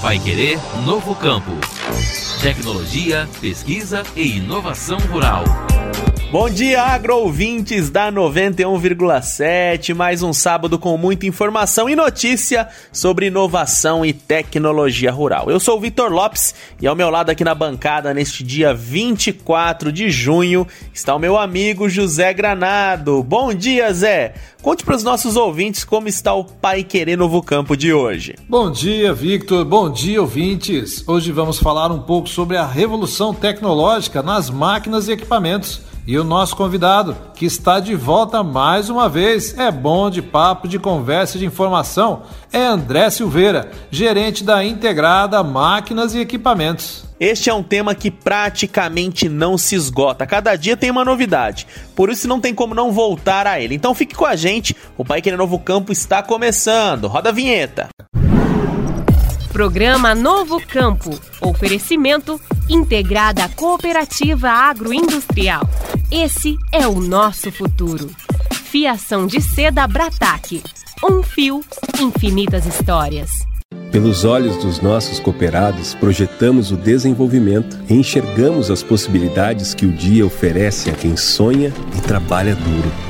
Vai Querer Novo Campo. Tecnologia, pesquisa e inovação rural. Bom dia, agro-ouvintes da 91,7. Mais um sábado com muita informação e notícia sobre inovação e tecnologia rural. Eu sou o Vitor Lopes e ao meu lado aqui na bancada, neste dia 24 de junho, está o meu amigo José Granado. Bom dia, Zé. Conte para os nossos ouvintes como está o Pai Querer Novo Campo de hoje. Bom dia, Victor. Bom dia, ouvintes. Hoje vamos falar um pouco sobre a revolução tecnológica nas máquinas e equipamentos e o nosso convidado, que está de volta mais uma vez, é bom de papo, de conversa de informação, é André Silveira, gerente da Integrada Máquinas e Equipamentos. Este é um tema que praticamente não se esgota. Cada dia tem uma novidade. Por isso não tem como não voltar a ele. Então fique com a gente. O Pai Querer Novo Campo está começando. Roda a vinheta. Programa Novo Campo. Oferecimento Integrada Cooperativa Agroindustrial. Esse é o nosso futuro. Fiação de seda Brataque. Um fio, infinitas histórias. Pelos olhos dos nossos cooperados, projetamos o desenvolvimento e enxergamos as possibilidades que o dia oferece a quem sonha e trabalha duro.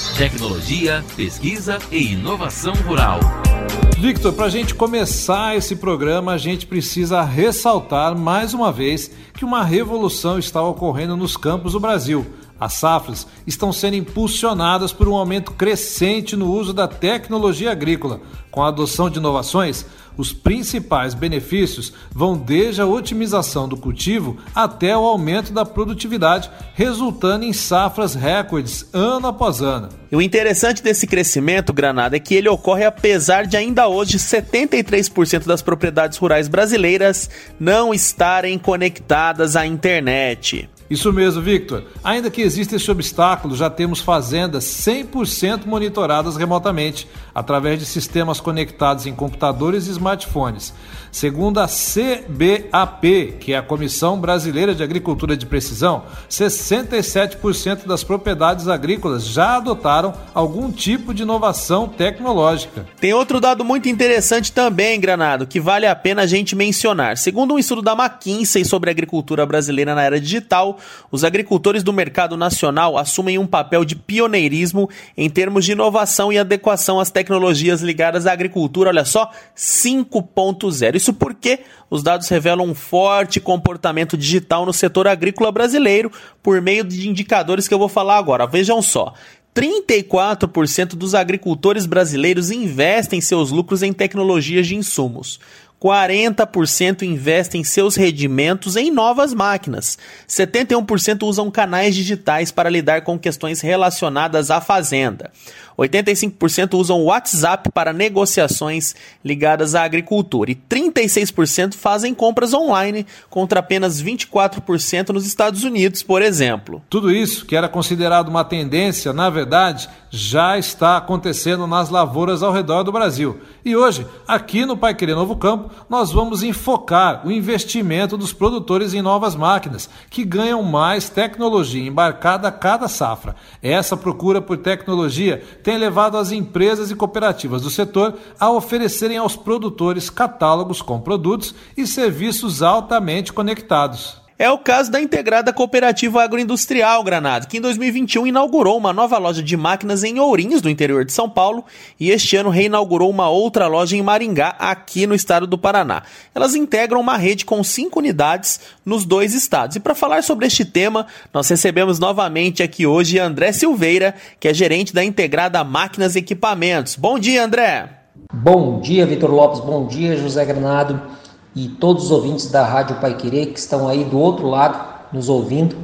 Tecnologia, pesquisa e inovação rural. Victor, para a gente começar esse programa, a gente precisa ressaltar mais uma vez que uma revolução está ocorrendo nos campos do Brasil. As safras estão sendo impulsionadas por um aumento crescente no uso da tecnologia agrícola. Com a adoção de inovações, os principais benefícios vão desde a otimização do cultivo até o aumento da produtividade, resultando em safras recordes ano após ano. E o interessante desse crescimento, Granada, é que ele ocorre apesar de ainda hoje 73% das propriedades rurais brasileiras não estarem conectadas à internet. Isso mesmo, Victor. Ainda que exista esse obstáculo, já temos fazendas 100% monitoradas remotamente, através de sistemas conectados em computadores e smartphones. Segundo a CBAP, que é a Comissão Brasileira de Agricultura de Precisão, 67% das propriedades agrícolas já adotaram algum tipo de inovação tecnológica. Tem outro dado muito interessante também, Granado, que vale a pena a gente mencionar. Segundo um estudo da McKinsey sobre a agricultura brasileira na era digital, os agricultores do mercado nacional assumem um papel de pioneirismo em termos de inovação e adequação às tecnologias ligadas à agricultura, olha só, 5.0. Isso porque os dados revelam um forte comportamento digital no setor agrícola brasileiro por meio de indicadores que eu vou falar agora. Vejam só. 34% dos agricultores brasileiros investem seus lucros em tecnologias de insumos. 40% investem seus rendimentos em novas máquinas. 71% usam canais digitais para lidar com questões relacionadas à fazenda. 85% usam o WhatsApp para negociações ligadas à agricultura e 36% fazem compras online, contra apenas 24% nos Estados Unidos, por exemplo. Tudo isso, que era considerado uma tendência, na verdade, já está acontecendo nas lavouras ao redor do Brasil. E hoje, aqui no Pai Querer Novo Campo, nós vamos enfocar o investimento dos produtores em novas máquinas, que ganham mais tecnologia embarcada a cada safra. Essa procura por tecnologia tem levado as empresas e cooperativas do setor a oferecerem aos produtores catálogos com produtos e serviços altamente conectados. É o caso da integrada cooperativa agroindustrial Granado, que em 2021 inaugurou uma nova loja de máquinas em Ourinhos, no interior de São Paulo, e este ano reinaugurou uma outra loja em Maringá, aqui no estado do Paraná. Elas integram uma rede com cinco unidades nos dois estados. E para falar sobre este tema, nós recebemos novamente aqui hoje André Silveira, que é gerente da integrada Máquinas e Equipamentos. Bom dia, André! Bom dia, Vitor Lopes. Bom dia, José Granado e todos os ouvintes da Rádio Pai Querer que estão aí do outro lado nos ouvindo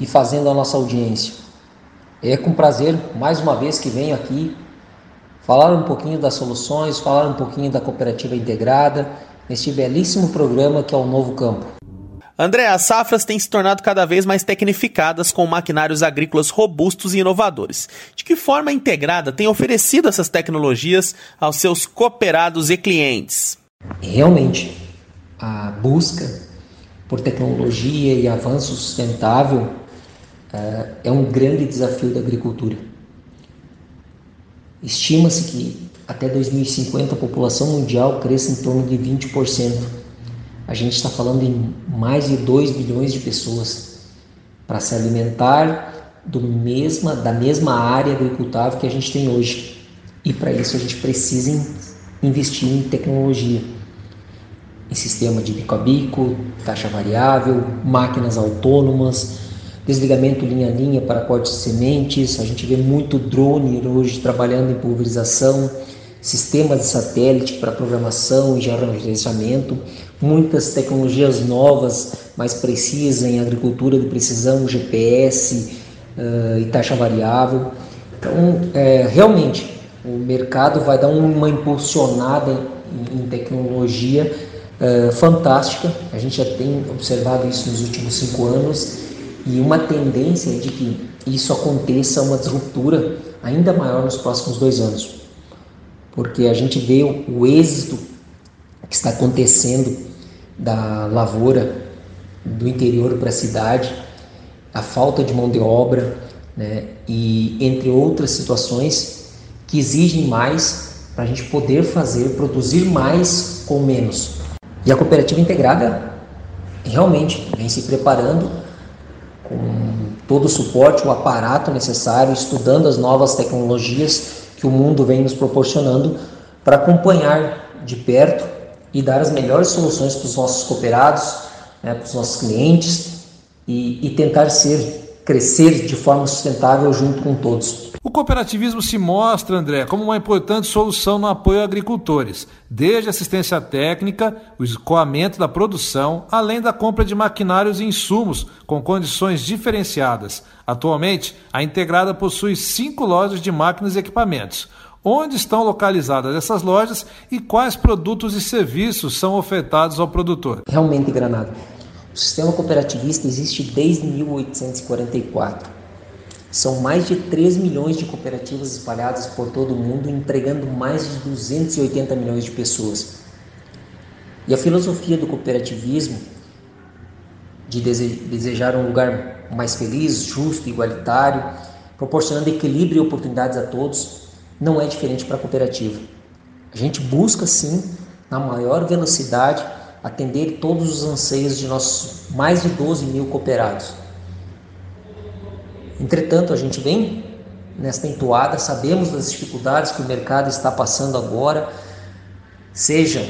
e fazendo a nossa audiência. É com prazer, mais uma vez, que venho aqui falar um pouquinho das soluções, falar um pouquinho da cooperativa integrada, neste belíssimo programa que é o Novo Campo. André, as safras têm se tornado cada vez mais tecnificadas com maquinários agrícolas robustos e inovadores. De que forma a integrada tem oferecido essas tecnologias aos seus cooperados e clientes? Realmente, a busca por tecnologia e avanço sustentável uh, é um grande desafio da agricultura. Estima-se que até 2050 a população mundial cresça em torno de 20%. A gente está falando em mais de 2 bilhões de pessoas para se alimentar do mesma, da mesma área agricultável que a gente tem hoje. E para isso a gente precisa investir em tecnologia, em sistema de bico a bico, taxa variável, máquinas autônomas, desligamento linha a linha para corte de sementes. A gente vê muito drone hoje trabalhando em pulverização, sistemas de satélite para programação e gerenciamento, muitas tecnologias novas, mais precisas em agricultura de precisão, GPS uh, e taxa variável. Então, é, realmente, o mercado vai dar uma impulsionada em, em tecnologia uh, fantástica. A gente já tem observado isso nos últimos cinco anos e uma tendência de que isso aconteça uma disruptura ainda maior nos próximos dois anos, porque a gente vê o, o êxito que está acontecendo da lavoura do interior para a cidade, a falta de mão de obra, né, e entre outras situações que exigem mais para a gente poder fazer, produzir mais com menos. E a cooperativa integrada realmente vem se preparando com todo o suporte, o aparato necessário, estudando as novas tecnologias que o mundo vem nos proporcionando para acompanhar de perto e dar as melhores soluções para os nossos cooperados, né, para os nossos clientes e, e tentar ser crescer de forma sustentável junto com todos. O cooperativismo se mostra, André, como uma importante solução no apoio a agricultores, desde assistência técnica, o escoamento da produção, além da compra de maquinários e insumos com condições diferenciadas. Atualmente, a Integrada possui cinco lojas de máquinas e equipamentos. Onde estão localizadas essas lojas e quais produtos e serviços são ofertados ao produtor? Realmente, Granada. O sistema cooperativista existe desde 1844. São mais de 3 milhões de cooperativas espalhadas por todo o mundo, empregando mais de 280 milhões de pessoas. E a filosofia do cooperativismo, de desejar um lugar mais feliz, justo, igualitário, proporcionando equilíbrio e oportunidades a todos, não é diferente para a cooperativa. A gente busca sim, na maior velocidade, atender todos os anseios de nossos mais de 12 mil cooperados. Entretanto, a gente vem nesta entoada, sabemos das dificuldades que o mercado está passando agora, seja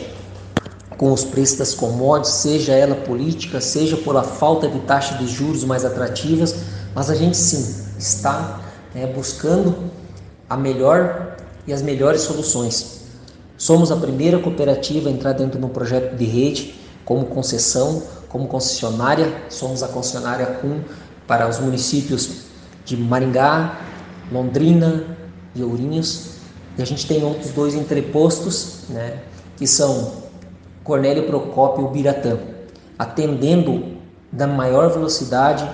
com os preços das commodities, seja ela política, seja pela falta de taxa de juros mais atrativas, mas a gente sim está né, buscando a melhor e as melhores soluções. Somos a primeira cooperativa a entrar dentro de um projeto de rede como concessão, como concessionária. Somos a concessionária CUM para os municípios de Maringá, Londrina e Ourinhos. E a gente tem outros dois entrepostos, né, que são Cornélio Procópio e Biratã, atendendo da maior velocidade,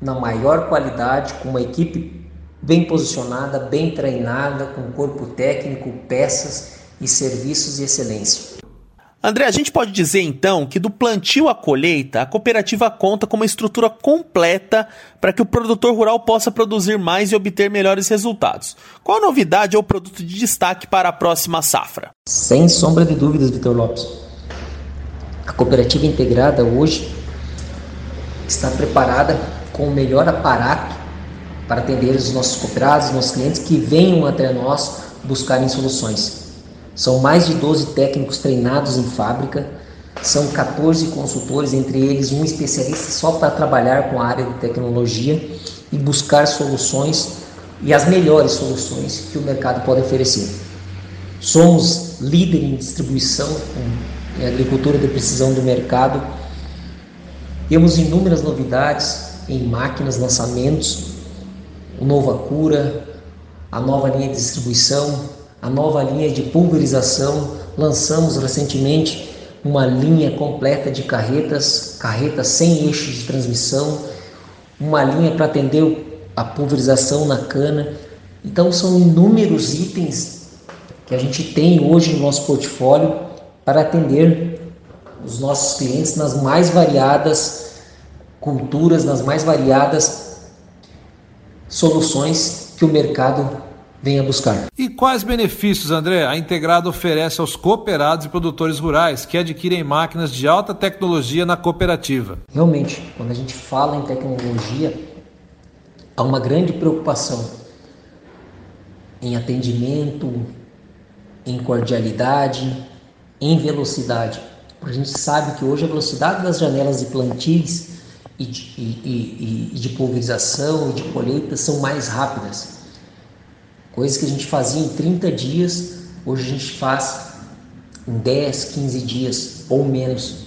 na maior qualidade, com uma equipe bem posicionada, bem treinada, com corpo técnico, peças e serviços de excelência. André, a gente pode dizer então que do plantio à colheita, a cooperativa conta com uma estrutura completa para que o produtor rural possa produzir mais e obter melhores resultados. Qual a novidade ou produto de destaque para a próxima safra? Sem sombra de dúvidas, Vitor Lopes. A cooperativa integrada hoje está preparada com o melhor aparato para atender os nossos cooperados, os nossos clientes que venham até nós buscarem soluções. São mais de 12 técnicos treinados em fábrica, são 14 consultores, entre eles um especialista só para trabalhar com a área de tecnologia e buscar soluções e as melhores soluções que o mercado pode oferecer. Somos líder em distribuição em agricultura de precisão do mercado. Temos inúmeras novidades em máquinas, lançamentos, o Nova Cura, a nova linha de distribuição, a nova linha de pulverização. Lançamos recentemente uma linha completa de carretas, carretas sem eixo de transmissão, uma linha para atender a pulverização na cana. Então são inúmeros itens que a gente tem hoje no nosso portfólio para atender os nossos clientes nas mais variadas culturas, nas mais variadas soluções que o mercado venha buscar. E quais benefícios, André, a Integrada oferece aos cooperados e produtores rurais que adquirem máquinas de alta tecnologia na cooperativa? Realmente, quando a gente fala em tecnologia, há uma grande preocupação em atendimento, em cordialidade, em velocidade. A gente sabe que hoje a velocidade das janelas de plantis e de, e, e, e de pulverização e de colheita são mais rápidas. Coisas que a gente fazia em 30 dias, hoje a gente faz em 10, 15 dias ou menos.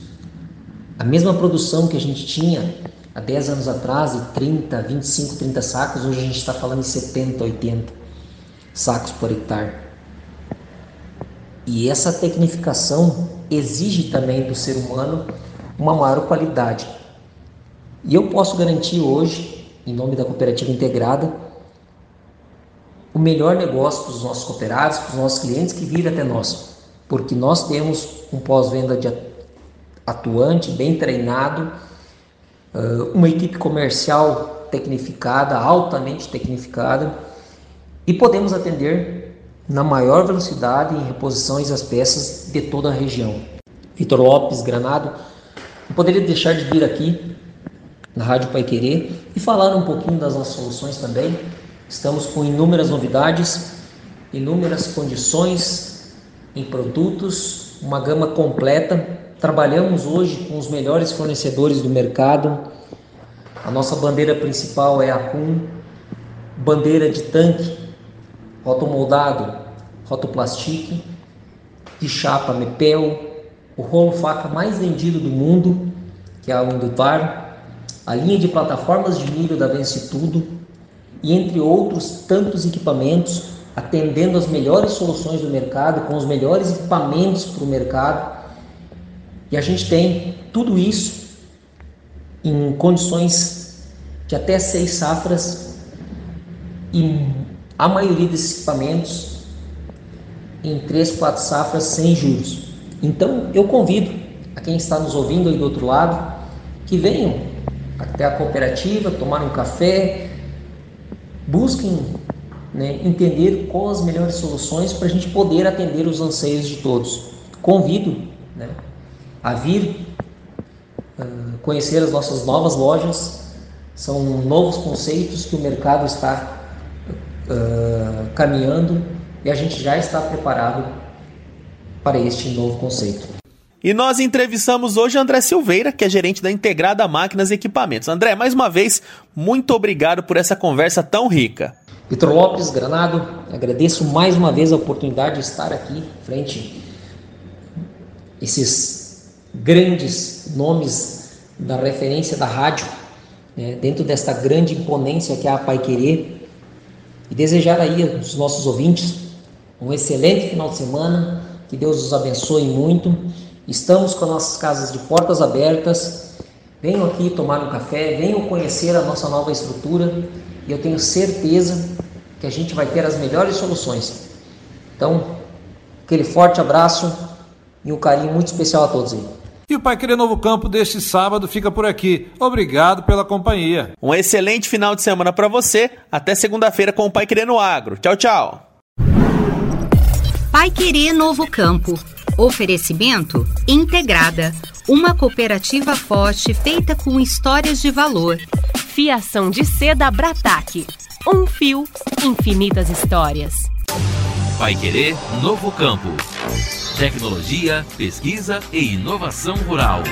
A mesma produção que a gente tinha há 10 anos atrás, de 30, 25, 30 sacos, hoje a gente está falando em 70, 80 sacos por hectare. E essa tecnificação exige também do ser humano uma maior qualidade. E eu posso garantir hoje, em nome da cooperativa integrada, o melhor negócio para os nossos cooperados, para os nossos clientes que virem até nós, porque nós temos um pós-venda atuante, bem treinado, uma equipe comercial tecnificada, altamente tecnificada, e podemos atender na maior velocidade em reposições das peças de toda a região. Vitor Lopes, Granado, não poderia deixar de vir aqui na Rádio Pai Querer e falar um pouquinho das nossas soluções também, Estamos com inúmeras novidades, inúmeras condições em produtos, uma gama completa. Trabalhamos hoje com os melhores fornecedores do mercado. A nossa bandeira principal é a CUM, bandeira de tanque, rotomoldado, rotoplastique, de chapa Mepel, o rolo faca mais vendido do mundo, que é a Unduvar, a linha de plataformas de milho da Vence Tudo, e entre outros tantos equipamentos, atendendo as melhores soluções do mercado, com os melhores equipamentos para o mercado. E a gente tem tudo isso em condições de até seis safras e a maioria desses equipamentos em três, quatro safras sem juros. Então eu convido a quem está nos ouvindo aí do outro lado que venham até a cooperativa tomar um café, busquem né, entender quais as melhores soluções para a gente poder atender os anseios de todos. Convido né, a vir uh, conhecer as nossas novas lojas, são novos conceitos que o mercado está uh, caminhando e a gente já está preparado para este novo conceito. E nós entrevistamos hoje André Silveira, que é gerente da Integrada Máquinas e Equipamentos. André, mais uma vez, muito obrigado por essa conversa tão rica. Vitor Lopes, Granado, agradeço mais uma vez a oportunidade de estar aqui frente esses grandes nomes da referência da rádio, né, dentro desta grande imponência que é a Pai Querer, e desejar aí aos nossos ouvintes um excelente final de semana, que Deus os abençoe muito Estamos com nossas casas de portas abertas. Venham aqui tomar um café, venham conhecer a nossa nova estrutura e eu tenho certeza que a gente vai ter as melhores soluções. Então, aquele forte abraço e um carinho muito especial a todos aí. E o Pai Querer Novo Campo deste sábado fica por aqui. Obrigado pela companhia. Um excelente final de semana para você. Até segunda-feira com o Pai Querer no Agro. Tchau, tchau. Pai Querer Novo Campo. Oferecimento Integrada Uma cooperativa forte feita com histórias de valor. Fiação de seda Brataque. Um fio, infinitas histórias. Vai querer Novo Campo. Tecnologia, pesquisa e inovação rural.